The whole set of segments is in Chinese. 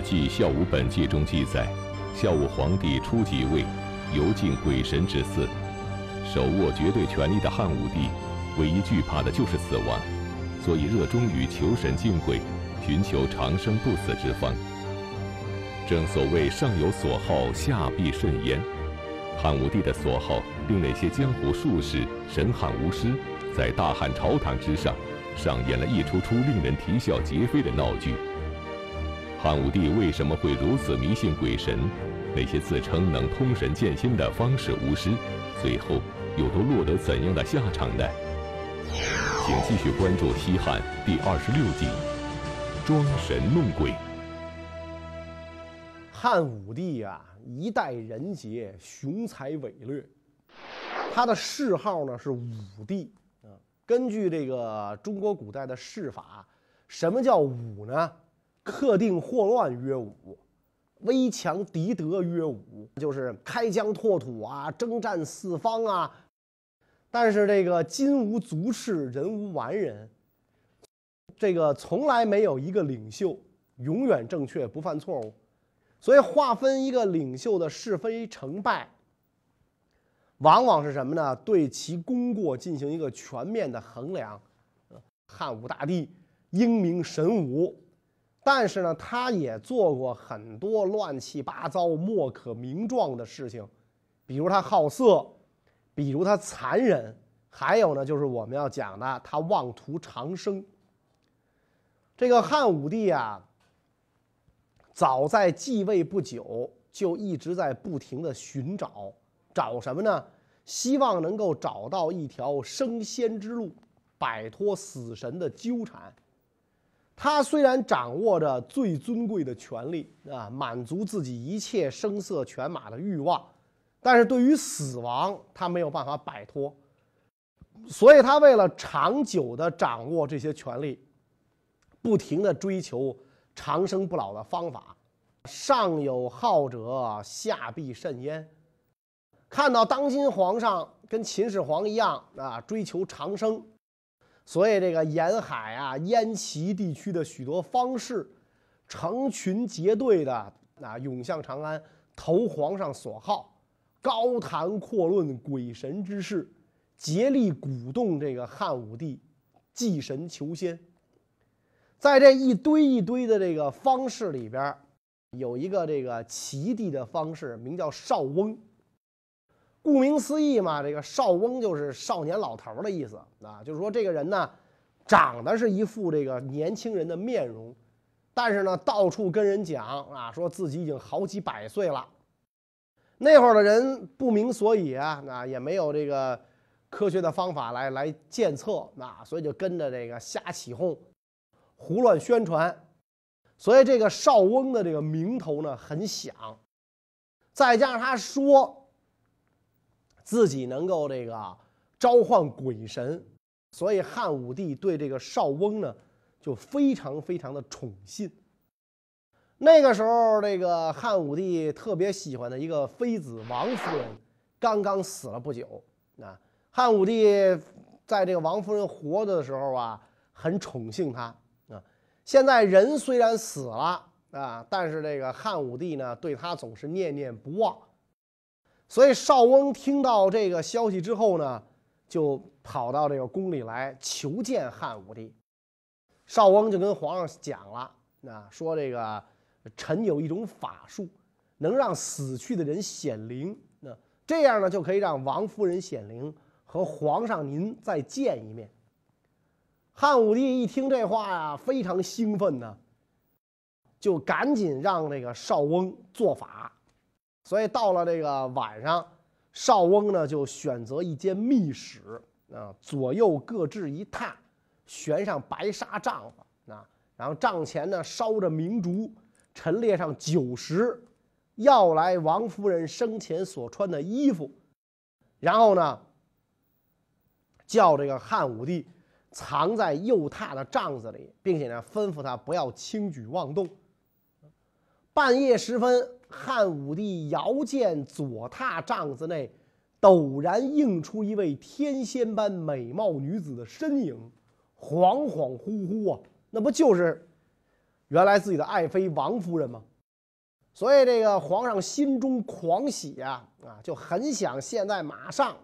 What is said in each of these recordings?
史记孝武本纪》中记载，孝武皇帝初即位，犹敬鬼神之祀，手握绝对权力的汉武帝，唯一惧怕的就是死亡，所以热衷于求神敬鬼，寻求长生不死之方。正所谓上有所好，下必甚焉。汉武帝的所好，令那些江湖术士、神汉巫师，在大汉朝堂之上，上演了一出出令人啼笑皆非的闹剧。汉武帝为什么会如此迷信鬼神？那些自称能通神见仙的方士巫师，最后又都落得怎样的下场呢？请继续关注《西汉》第二十六集《装神弄鬼》。汉武帝啊，一代人杰，雄才伟略。他的谥号呢是武帝啊。根据这个中国古代的谥法，什么叫武呢？克定祸乱曰武，威强敌德曰武，就是开疆拓土啊，征战四方啊。但是这个金无足赤，人无完人，这个从来没有一个领袖永远正确不犯错误。所以，划分一个领袖的是非成败，往往是什么呢？对其功过进行一个全面的衡量。汉武大帝英明神武，但是呢，他也做过很多乱七八糟、莫可名状的事情，比如他好色，比如他残忍，还有呢，就是我们要讲的他妄图长生。这个汉武帝啊。早在继位不久，就一直在不停的寻找，找什么呢？希望能够找到一条升仙之路，摆脱死神的纠缠。他虽然掌握着最尊贵的权利啊，满足自己一切声色犬马的欲望，但是对于死亡，他没有办法摆脱。所以他为了长久的掌握这些权利，不停的追求。长生不老的方法，上有好者，下必甚焉。看到当今皇上跟秦始皇一样啊，追求长生，所以这个沿海啊、燕齐地区的许多方士，成群结队的啊涌向长安，投皇上所好，高谈阔论鬼神之事，竭力鼓动这个汉武帝祭神求仙。在这一堆一堆的这个方士里边，有一个这个齐地的方士，名叫少翁。顾名思义嘛，这个少翁就是少年老头的意思啊，就是说这个人呢，长得是一副这个年轻人的面容，但是呢，到处跟人讲啊，说自己已经好几百岁了。那会儿的人不明所以啊，那也没有这个科学的方法来来检测，那所以就跟着这个瞎起哄。胡乱宣传，所以这个少翁的这个名头呢很响，再加上他说自己能够这个召唤鬼神，所以汉武帝对这个少翁呢就非常非常的宠信。那个时候，这个汉武帝特别喜欢的一个妃子王夫人刚刚死了不久，啊，汉武帝在这个王夫人活着的时候啊，很宠幸她啊。现在人虽然死了啊，但是这个汉武帝呢，对她总是念念不忘。所以邵翁听到这个消息之后呢，就跑到这个宫里来求见汉武帝。邵翁就跟皇上讲了，啊，说这个臣有一种法术，能让死去的人显灵，那这样呢，就可以让王夫人显灵，和皇上您再见一面。汉武帝一听这话呀，非常兴奋呢，就赶紧让这个少翁做法。所以到了这个晚上，少翁呢就选择一间密室啊，左右各置一榻，悬上白纱帐子啊，然后帐前呢烧着明烛，陈列上酒食，要来王夫人生前所穿的衣服，然后呢叫这个汉武帝。藏在右榻的帐子里，并且呢，吩咐他不要轻举妄动。半夜时分，汉武帝遥见左榻帐子内陡然映出一位天仙般美貌女子的身影，恍恍惚惚啊，那不就是原来自己的爱妃王夫人吗？所以这个皇上心中狂喜呀，啊，就很想现在马上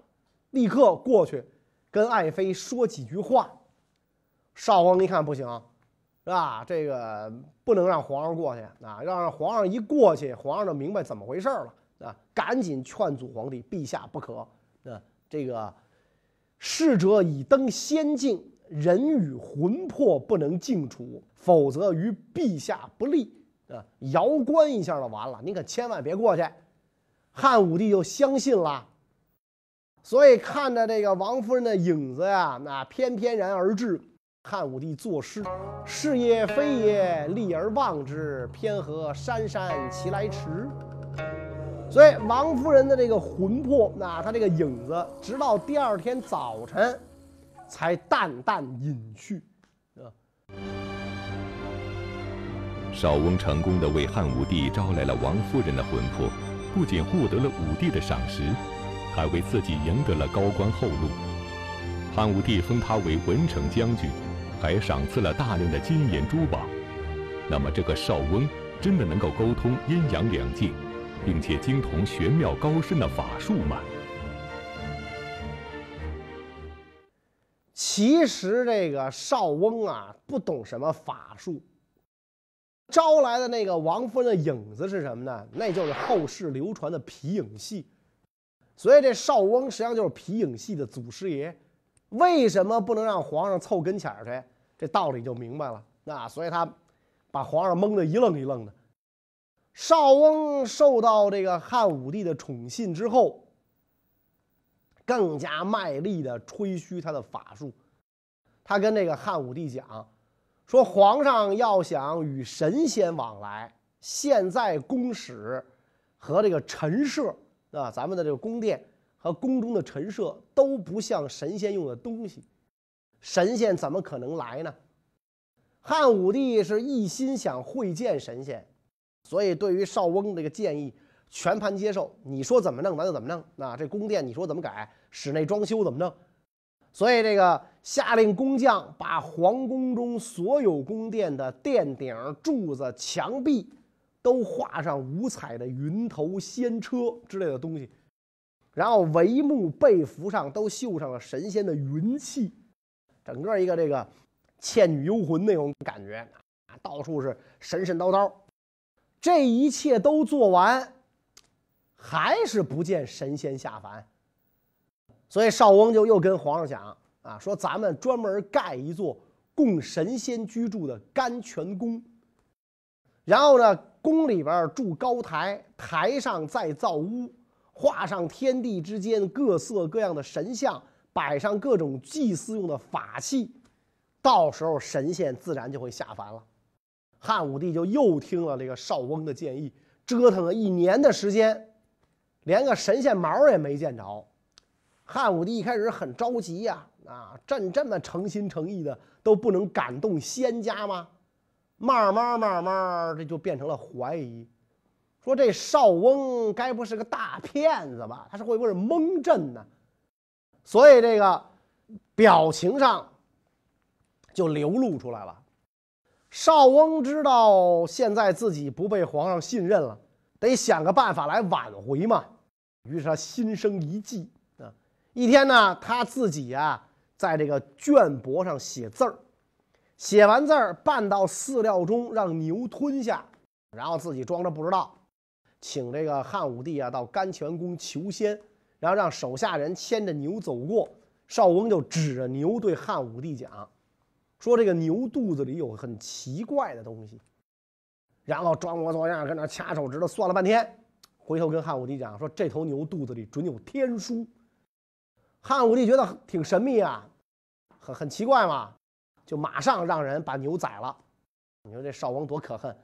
立刻过去跟爱妃说几句话。少翁一看不行，是吧？这个不能让皇上过去啊，让让皇上一过去，皇上就明白怎么回事了啊，赶紧劝阻皇帝，陛下不可啊，这个逝者已登仙境，人与魂魄不能静处，否则于陛下不利。啊，摇官一下就完了，你可千万别过去。汉武帝就相信了，所以看着这个王夫人的影子呀，那翩翩然而至。汉武帝作诗：“是也非也，立而望之，偏何姗姗其来迟。”所以王夫人的这个魂魄，那她这个影子，直到第二天早晨，才淡淡隐去。啊少翁成功的为汉武帝招来了王夫人的魂魄，不仅获得了武帝的赏识，还为自己赢得了高官厚禄。汉武帝封他为文成将军，还赏赐了大量的金银珠宝。那么，这个少翁真的能够沟通阴阳两界，并且精通玄妙高深的法术吗？其实，这个少翁啊，不懂什么法术。招来的那个王夫人的影子是什么呢？那就是后世流传的皮影戏。所以这少翁实际上就是皮影戏的祖师爷。为什么不能让皇上凑跟前儿去？这道理就明白了。那所以他把皇上蒙得一愣一愣的。少翁受到这个汉武帝的宠信之后，更加卖力的吹嘘他的法术。他跟这个汉武帝讲。说皇上要想与神仙往来，现在宫室和这个陈设啊，咱们的这个宫殿和宫中的陈设都不像神仙用的东西，神仙怎么可能来呢？汉武帝是一心想会见神仙，所以对于少翁这个建议全盘接受。你说怎么弄，咱就怎么弄。那这宫殿你说怎么改，室内装修怎么弄？所以，这个下令工匠把皇宫中所有宫殿的殿顶、柱子、墙壁都画上五彩的云头、仙车之类的东西，然后帷幕、被服上都绣上了神仙的云气，整个一个这个《倩女幽魂》那种感觉啊，到处是神神叨叨。这一切都做完，还是不见神仙下凡。所以少翁就又跟皇上讲啊，说咱们专门盖一座供神仙居住的甘泉宫，然后呢，宫里边筑高台，台上再造屋，画上天地之间各色各样的神像，摆上各种祭祀用的法器，到时候神仙自然就会下凡了。汉武帝就又听了这个少翁的建议，折腾了一年的时间，连个神仙毛也没见着。汉武帝一开始很着急呀，啊，朕这么诚心诚意的都不能感动仙家吗？慢慢慢慢，这就变成了怀疑，说这少翁该不是个大骗子吧？他是会不会蒙朕呢？所以这个表情上就流露出来了。少翁知道现在自己不被皇上信任了，得想个办法来挽回嘛。于是他心生一计啊。一天呢，他自己呀，在这个绢帛上写字儿，写完字儿拌到饲料中，让牛吞下，然后自己装着不知道，请这个汉武帝啊到甘泉宫求仙，然后让手下人牵着牛走过。少翁就指着牛对汉武帝讲，说这个牛肚子里有很奇怪的东西，然后装模作样跟那掐手指头算了半天，回头跟汉武帝讲说这头牛肚子里准有天书。汉武帝觉得挺神秘啊，很很奇怪嘛，就马上让人把牛宰了。你说这少翁多可恨，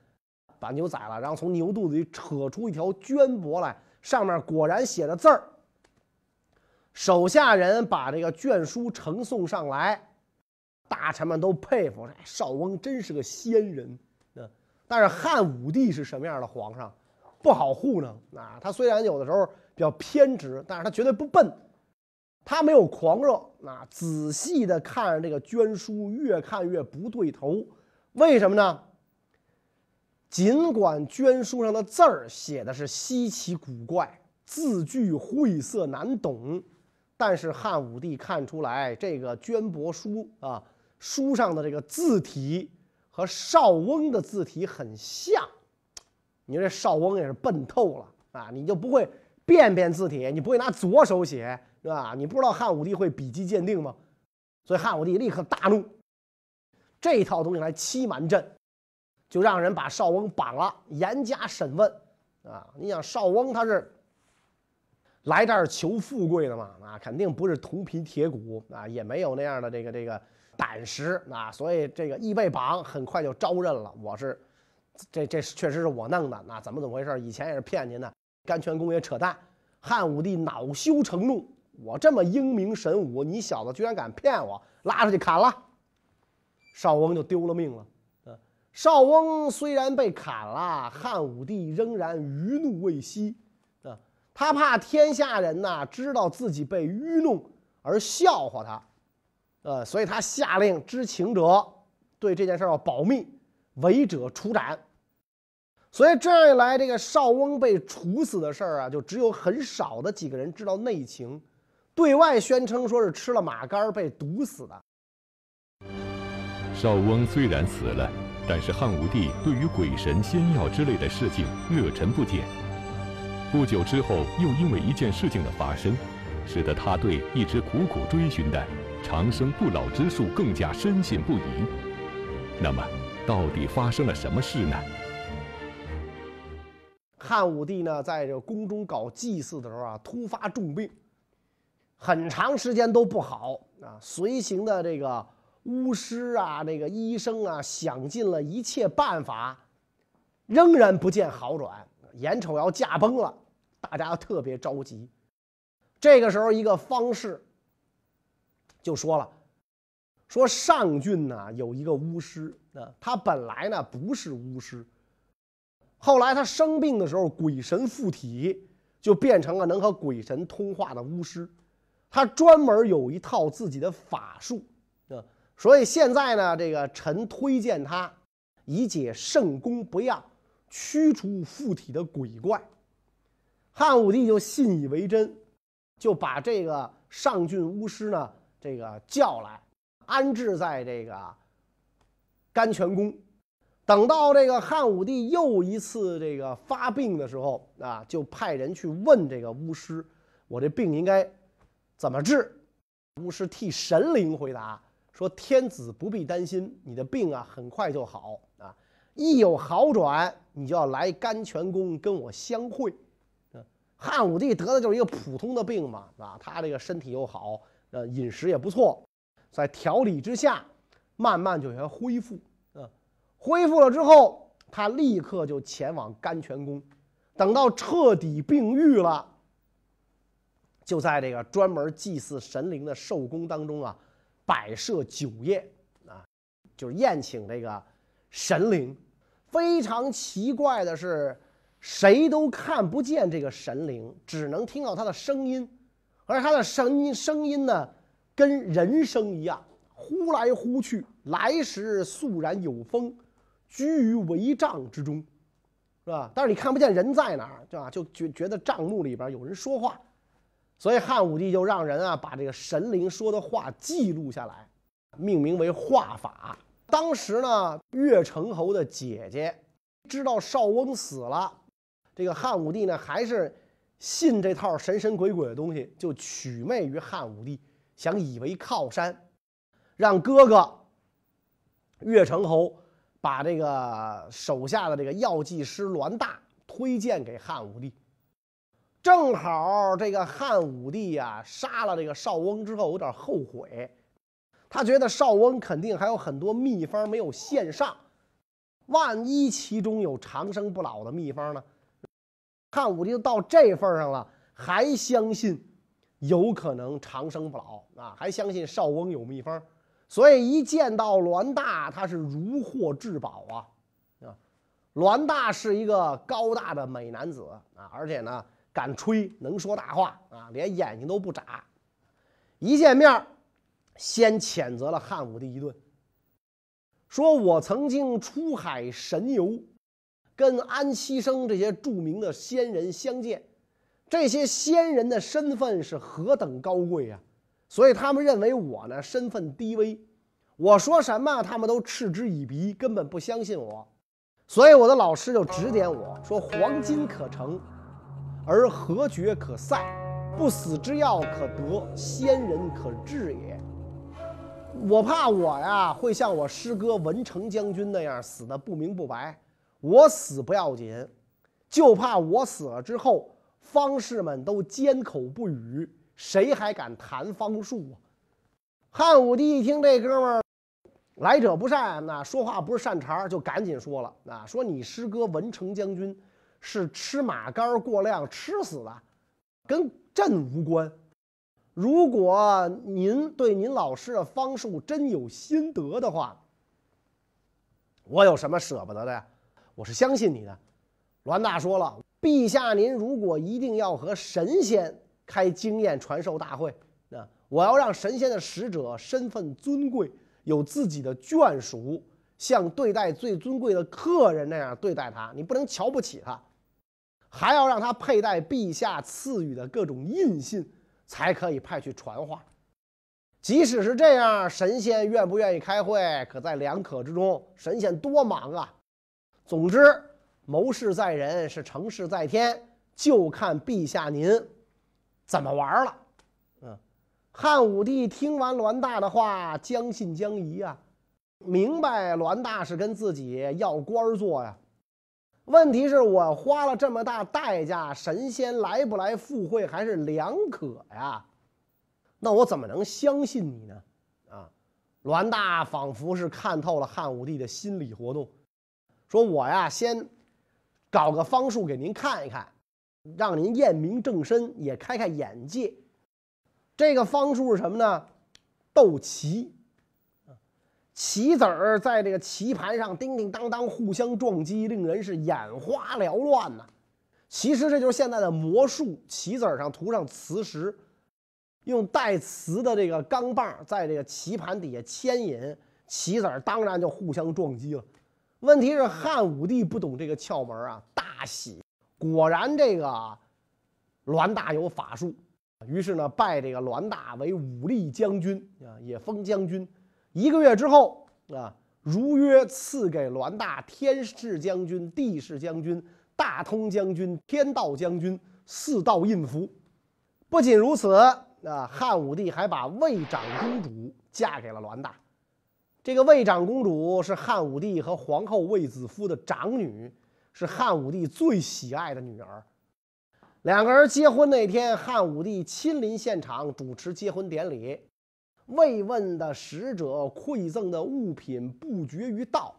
把牛宰了，然后从牛肚子里扯出一条绢帛来，上面果然写着字儿。手下人把这个卷书呈送上来，大臣们都佩服，少翁真是个仙人。嗯但是汉武帝是什么样的皇上，不好糊弄。啊，他虽然有的时候比较偏执，但是他绝对不笨。他没有狂热，啊，仔细的看着这个绢书，越看越不对头。为什么呢？尽管绢书上的字儿写的是稀奇古怪，字句晦涩难懂，但是汉武帝看出来这个绢帛书啊，书上的这个字体和邵翁的字体很像。你说这邵翁也是笨透了啊！你就不会辨辨字体，你不会拿左手写，是吧？你不知道汉武帝会笔迹鉴定吗？所以汉武帝立刻大怒，这套东西来欺瞒朕。就让人把邵翁绑了，严加审问，啊，你想邵翁他是来这儿求富贵的嘛，啊，肯定不是铜皮铁骨啊，也没有那样的这个这个胆识啊，所以这个一被绑，很快就招认了，我是这这确实是我弄的，那怎么怎么回事？以前也是骗您的，甘泉宫也扯淡。汉武帝恼羞成怒，我这么英明神武，你小子居然敢骗我，拉出去砍了，邵翁就丢了命了。邵翁虽然被砍了，汉武帝仍然余怒未息，啊，他怕天下人呐知道自己被愚弄而笑话他，呃，所以他下令知情者对这件事要保密，违者处斩。所以这样一来，这个邵翁被处死的事儿啊，就只有很少的几个人知道内情，对外宣称说是吃了马肝被毒死的。邵翁虽然死了。但是汉武帝对于鬼神仙药之类的事情热忱不减。不久之后，又因为一件事情的发生，使得他对一直苦苦追寻的长生不老之术更加深信不疑。那么，到底发生了什么事呢？汉武帝呢，在这宫中搞祭祀的时候啊，突发重病，很长时间都不好啊。随行的这个。巫师啊，这个医生啊，想尽了一切办法，仍然不见好转，眼瞅要驾崩了，大家特别着急。这个时候，一个方士就说了：“说上郡呢有一个巫师，啊，他本来呢不是巫师，后来他生病的时候，鬼神附体，就变成了能和鬼神通话的巫师。他专门有一套自己的法术啊。”所以现在呢，这个臣推荐他，以解圣功不要，驱除附体的鬼怪。汉武帝就信以为真，就把这个上郡巫师呢，这个叫来，安置在这个甘泉宫。等到这个汉武帝又一次这个发病的时候啊，就派人去问这个巫师：“我这病应该怎么治？”巫师替神灵回答。说天子不必担心，你的病啊很快就好啊！一有好转，你就要来甘泉宫跟我相会。汉武帝得的就是一个普通的病嘛，啊，他这个身体又好，呃，饮食也不错，在调理之下，慢慢就要恢复。啊，恢复了之后，他立刻就前往甘泉宫，等到彻底病愈了，就在这个专门祭祀神灵的寿宫当中啊。摆设酒宴啊，就是宴请这个神灵。非常奇怪的是，谁都看不见这个神灵，只能听到他的声音。而他的声音声音呢，跟人声一样，呼来呼去，来时肃然有风，居于帷帐之中，是吧？但是你看不见人在哪儿，对吧？就觉觉得帐幕里边有人说话。所以汉武帝就让人啊把这个神灵说的话记录下来，命名为画法。当时呢，岳成侯的姐姐知道邵翁死了，这个汉武帝呢还是信这套神神鬼鬼的东西，就取媚于汉武帝，想以为靠山，让哥哥岳成侯把这个手下的这个药剂师栾大推荐给汉武帝。正好这个汉武帝呀，杀了这个邵翁之后，有点后悔。他觉得邵翁肯定还有很多秘方没有献上，万一其中有长生不老的秘方呢？汉武帝都到这份上了，还相信有可能长生不老啊，还相信邵翁有秘方，所以一见到栾大，他是如获至宝啊啊！栾大是一个高大的美男子啊，而且呢。敢吹，能说大话啊，连眼睛都不眨。一见面，先谴责了汉武帝一顿，说我曾经出海神游，跟安七生这些著名的仙人相见。这些仙人的身份是何等高贵啊！所以他们认为我呢身份低微，我说什么他们都嗤之以鼻，根本不相信我。所以我的老师就指点我说：“黄金可成，而何绝可塞；不死之药可得，仙人可治也。”我怕我呀会像我师哥文成将军那样死的不明不白。我死不要紧，就怕我死了之后。方士们都缄口不语，谁还敢谈方术啊？汉武帝一听这哥们儿来者不善，那说话不是善茬，就赶紧说了：“啊，说你师哥文成将军是吃马肝过量吃死的，跟朕无关。如果您对您老师的方术真有心得的话，我有什么舍不得的呀？我是相信你的。”栾大说了。陛下，您如果一定要和神仙开经验传授大会，那我要让神仙的使者身份尊贵，有自己的眷属，像对待最尊贵的客人那样对待他。你不能瞧不起他，还要让他佩戴陛下赐予的各种印信，才可以派去传话。即使是这样，神仙愿不愿意开会，可在两可之中。神仙多忙啊！总之。谋事在人，是成事在天，就看陛下您怎么玩了。嗯，汉武帝听完栾大的话，将信将疑啊，明白栾大是跟自己要官做呀。问题是我花了这么大代价，神仙来不来赴会还是两可呀？那我怎么能相信你呢？啊，栾大仿佛是看透了汉武帝的心理活动，说我呀先。搞个方术给您看一看，让您验明正身，也开开眼界。这个方术是什么呢？斗棋，棋子儿在这个棋盘上叮叮当当互相撞击，令人是眼花缭乱呐。其实这就是现在的魔术，棋子儿上涂上磁石，用带磁的这个钢棒在这个棋盘底下牵引，棋子儿当然就互相撞击了。问题是汉武帝不懂这个窍门啊，大喜，果然这个栾大有法术，于是呢拜这个栾大为武力将军啊，也封将军。一个月之后啊，如约赐给栾大天士将军、地士将军、大通将军、天道将军四道印符。不仅如此啊，汉武帝还把魏长公主嫁给了栾大。这个魏长公主是汉武帝和皇后卫子夫的长女，是汉武帝最喜爱的女儿。两个人结婚那天，汉武帝亲临现场主持结婚典礼，慰问的使者、馈赠的物品不绝于道。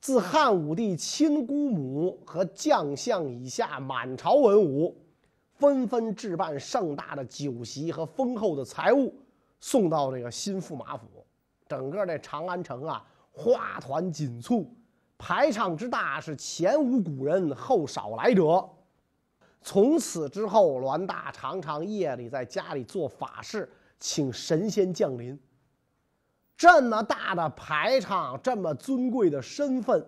自汉武帝亲姑母和将相以下，满朝文武纷纷置办盛大的酒席和丰厚的财物，送到这个新驸马府。整个这长安城啊，花团锦簇，排场之大是前无古人后少来者。从此之后，栾大常常夜里在家里做法事，请神仙降临。这么大的排场，这么尊贵的身份，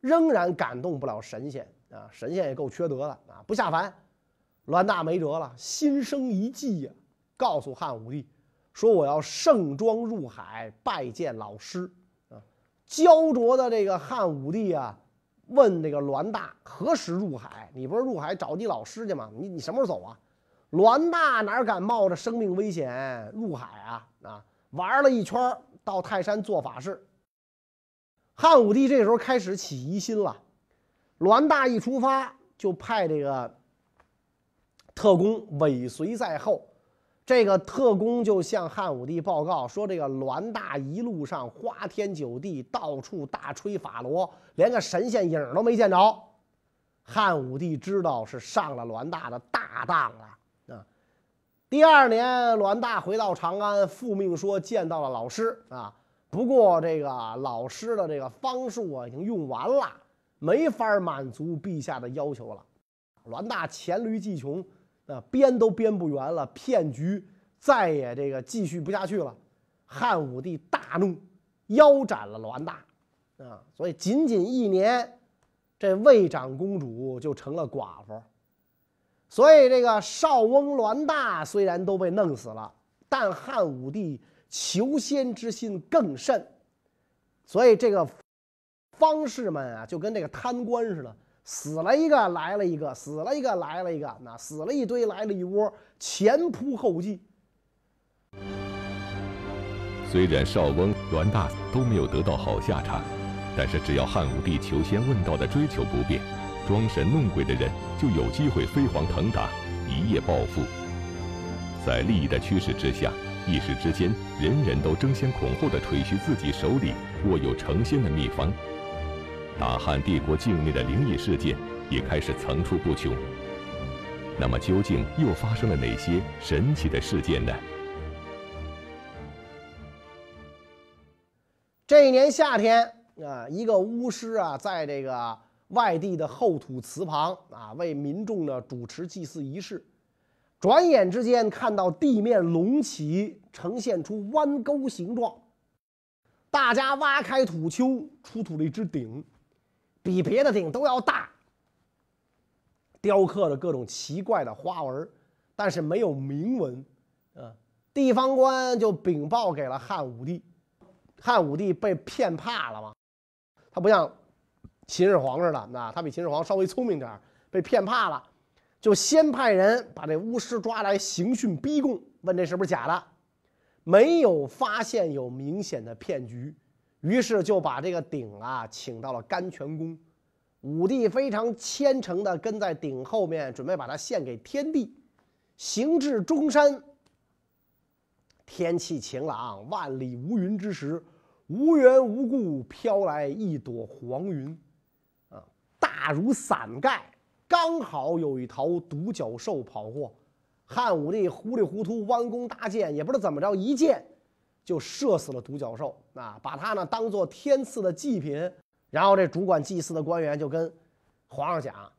仍然感动不了神仙啊！神仙也够缺德的啊，不下凡。栾大没辙了，心生一计呀，告诉汉武帝。说我要盛装入海拜见老师，啊，焦灼的这个汉武帝啊，问这个栾大何时入海？你不是入海找你老师去吗？你你什么时候走啊？栾大哪敢冒着生命危险入海啊？啊，玩了一圈到泰山做法事。汉武帝这时候开始起疑心了，栾大一出发就派这个特工尾随在后。这个特工就向汉武帝报告说：“这个栾大一路上花天酒地，到处大吹法螺，连个神仙影都没见着。”汉武帝知道是上了栾大的大当了！第二年，栾大回到长安，复命说见到了老师啊，不过这个老师的这个方术啊已经用完了，没法满足陛下的要求了。栾大黔驴技穷。啊，编都编不圆了，骗局再也这个继续不下去了。汉武帝大怒，腰斩了栾大。啊，所以仅仅一年，这魏长公主就成了寡妇。所以这个少翁栾大虽然都被弄死了，但汉武帝求仙之心更甚。所以这个方士们啊，就跟这个贪官似的，死了一个来了一个，死了一个来了一个，那死了一堆来了一窝，前仆后继。虽然少翁、栾大都没有得到好下场，但是只要汉武帝求仙问道的追求不变，装神弄鬼的人就有机会飞黄腾达，一夜暴富。在利益的驱使之下，一时之间，人人都争先恐后的吹嘘自己手里握有成仙的秘方。大汉帝国境内的灵异事件也开始层出不穷。那么，究竟又发生了哪些神奇的事件呢？这一年夏天啊，一个巫师啊，在这个外地的后土祠旁啊，为民众呢主持祭祀仪式。转眼之间，看到地面隆起，呈现出弯钩形状。大家挖开土丘，出土了一只鼎，比别的鼎都要大，雕刻着各种奇怪的花纹，但是没有铭文。啊，地方官就禀报给了汉武帝。汉武帝被骗怕了吗？他不像秦始皇似的，那他比秦始皇稍微聪明点被骗怕了，就先派人把这巫师抓来刑讯逼供，问这是不是假的，没有发现有明显的骗局，于是就把这个鼎啊请到了甘泉宫，武帝非常虔诚的跟在鼎后面，准备把它献给天帝。行至中山，天气晴朗，万里无云之时。无缘无故飘来一朵黄云，大如伞盖，刚好有一头独角兽跑过。汉武帝糊里糊涂弯弓搭箭，也不知道怎么着，一箭就射死了独角兽，啊，把它呢当做天赐的祭品。然后这主管祭祀的官员就跟皇上讲，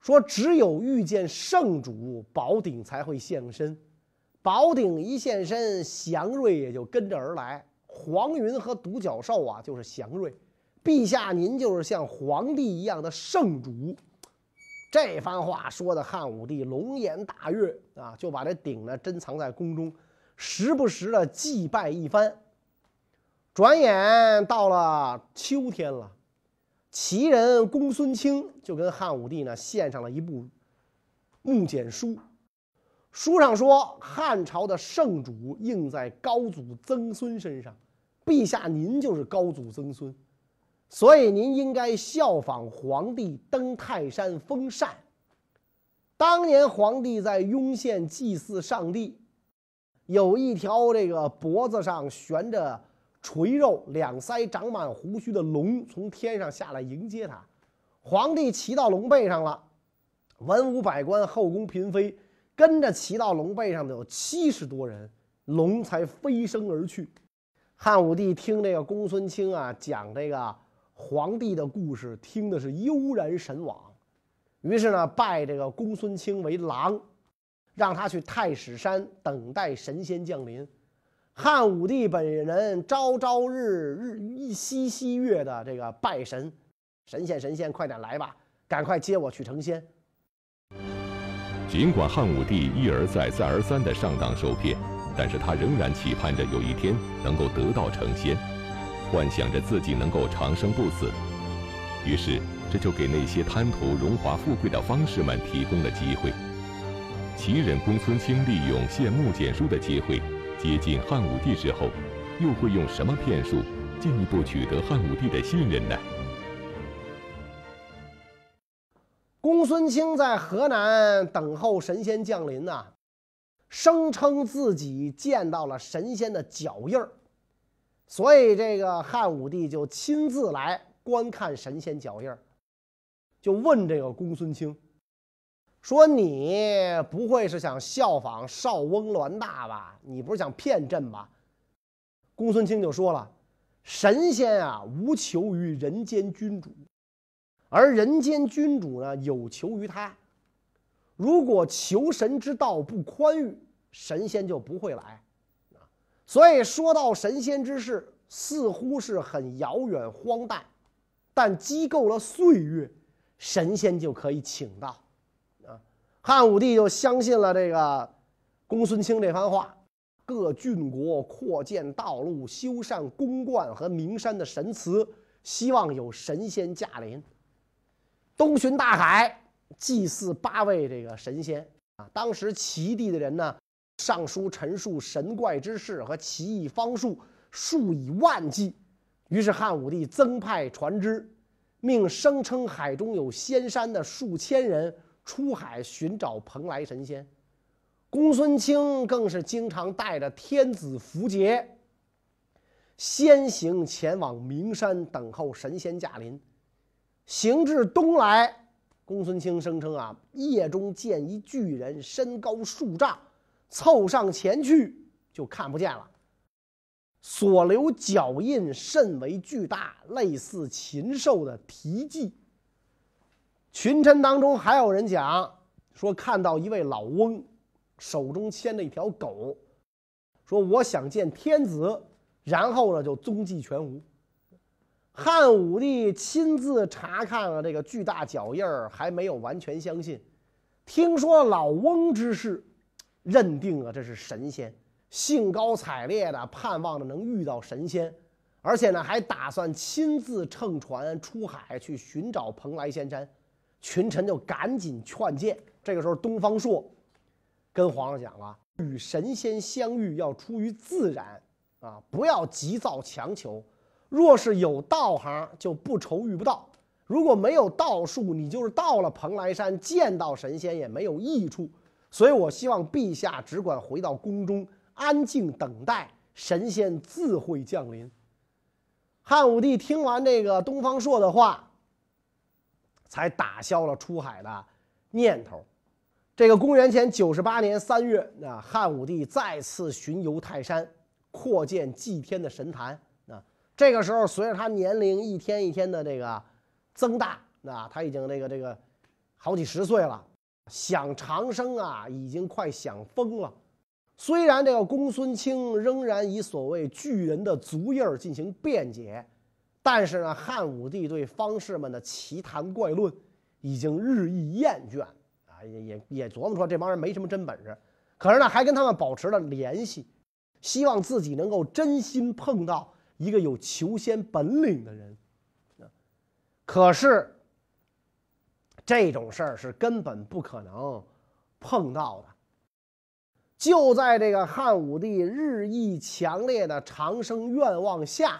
说只有遇见圣主，宝鼎才会现身，宝鼎一现身，祥瑞也就跟着而来。黄云和独角兽啊，就是祥瑞。陛下，您就是像皇帝一样的圣主。这番话说的汉武帝龙颜大悦啊，就把这鼎呢珍藏在宫中，时不时的祭拜一番。转眼到了秋天了，齐人公孙卿就跟汉武帝呢献上了一部木简书。书上说，汉朝的圣主应在高祖曾孙身上，陛下您就是高祖曾孙，所以您应该效仿皇帝登泰山封禅。当年皇帝在雍县祭祀上帝，有一条这个脖子上悬着垂肉、两腮长满胡须的龙从天上下来迎接他，皇帝骑到龙背上了，文武百官、后宫嫔妃。跟着骑到龙背上的有七十多人，龙才飞升而去。汉武帝听这个公孙卿啊讲这个皇帝的故事，听的是悠然神往，于是呢拜这个公孙卿为郎，让他去太史山等待神仙降临。汉武帝本人朝朝日日一夕夕月的这个拜神，神仙神仙快点来吧，赶快接我去成仙。尽管汉武帝一而再、再而三的上当受骗，但是他仍然期盼着有一天能够得道成仙，幻想着自己能够长生不死。于是，这就给那些贪图荣华富贵的方士们提供了机会。齐人公孙卿利用献木简书的机会接近汉武帝之后，又会用什么骗术进一步取得汉武帝的信任呢？公孙卿在河南等候神仙降临呐，声称自己见到了神仙的脚印儿，所以这个汉武帝就亲自来观看神仙脚印儿，就问这个公孙卿说：“你不会是想效仿少翁栾大吧？你不是想骗朕吧？”公孙卿就说了：“神仙啊，无求于人间君主。”而人间君主呢，有求于他。如果求神之道不宽裕，神仙就不会来。所以说到神仙之事，似乎是很遥远荒诞，但积够了岁月，神仙就可以请到。啊，汉武帝就相信了这个公孙卿这番话，各郡国扩建道路、修缮宫观和名山的神祠，希望有神仙驾临，东巡大海，祭祀八位这个神仙。啊，当时齐地的人呢，上书陈述神怪之事和奇异方术，数以万计。于是汉武帝增派船只，命声称海中有仙山的数千人出海寻找蓬莱神仙。公孙卿更是经常带着天子符节，先行前往名山等候神仙驾临。行至东来。公孙卿声称啊，夜中见一巨人，身高数丈，凑上前去就看不见了。所留脚印甚为巨大，类似禽兽的蹄迹。群臣当中还有人讲说，看到一位老翁，手中牵着一条狗，说我想见天子，然后呢就踪迹全无。汉武帝亲自查看了这个巨大脚印儿，还没有完全相信。听说老翁之事，认定了这是神仙，兴高采烈的盼望着能遇到神仙，而且呢还打算亲自乘船出海去寻找蓬莱仙山。群臣就赶紧劝谏。这个时候，东方朔跟皇上讲了：与神仙相遇要出于自然啊，不要急躁强求。若是有道行，就不愁遇不到；如果没有道术，你就是到了蓬莱山见到神仙也没有益处。所以我希望陛下只管回到宫中，安静等待神仙自会降临。汉武帝听完这个东方朔的话，才打消了出海的念头。这个公元前九十八年三月，啊，汉武帝再次巡游泰山，扩建祭天的神坛。这个时候，随着他年龄一天一天的这个增大，那他已经这个这个好几十岁了，想长生啊，已经快想疯了。虽然这个公孙卿仍然以所谓巨人的足印进行辩解，但是呢，汉武帝对方士们的奇谈怪论已经日益厌倦啊，也也也琢磨说这帮人没什么真本事，可是呢，还跟他们保持了联系，希望自己能够真心碰到。一个有求仙本领的人，可是这种事儿是根本不可能碰到的。就在这个汉武帝日益强烈的长生愿望下，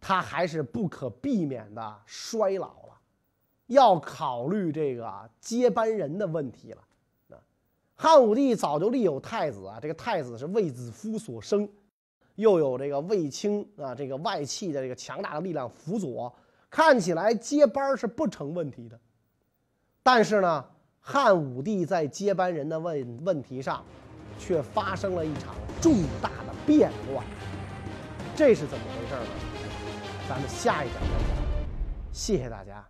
他还是不可避免的衰老了，要考虑这个接班人的问题了。啊汉武帝早就立有太子啊，这个太子是卫子夫所生。又有这个卫青啊，这个外戚的这个强大的力量辅佐，看起来接班是不成问题的。但是呢，汉武帝在接班人的问问题上，却发生了一场重大的变乱。这是怎么回事呢？咱们下一讲再讲。谢谢大家。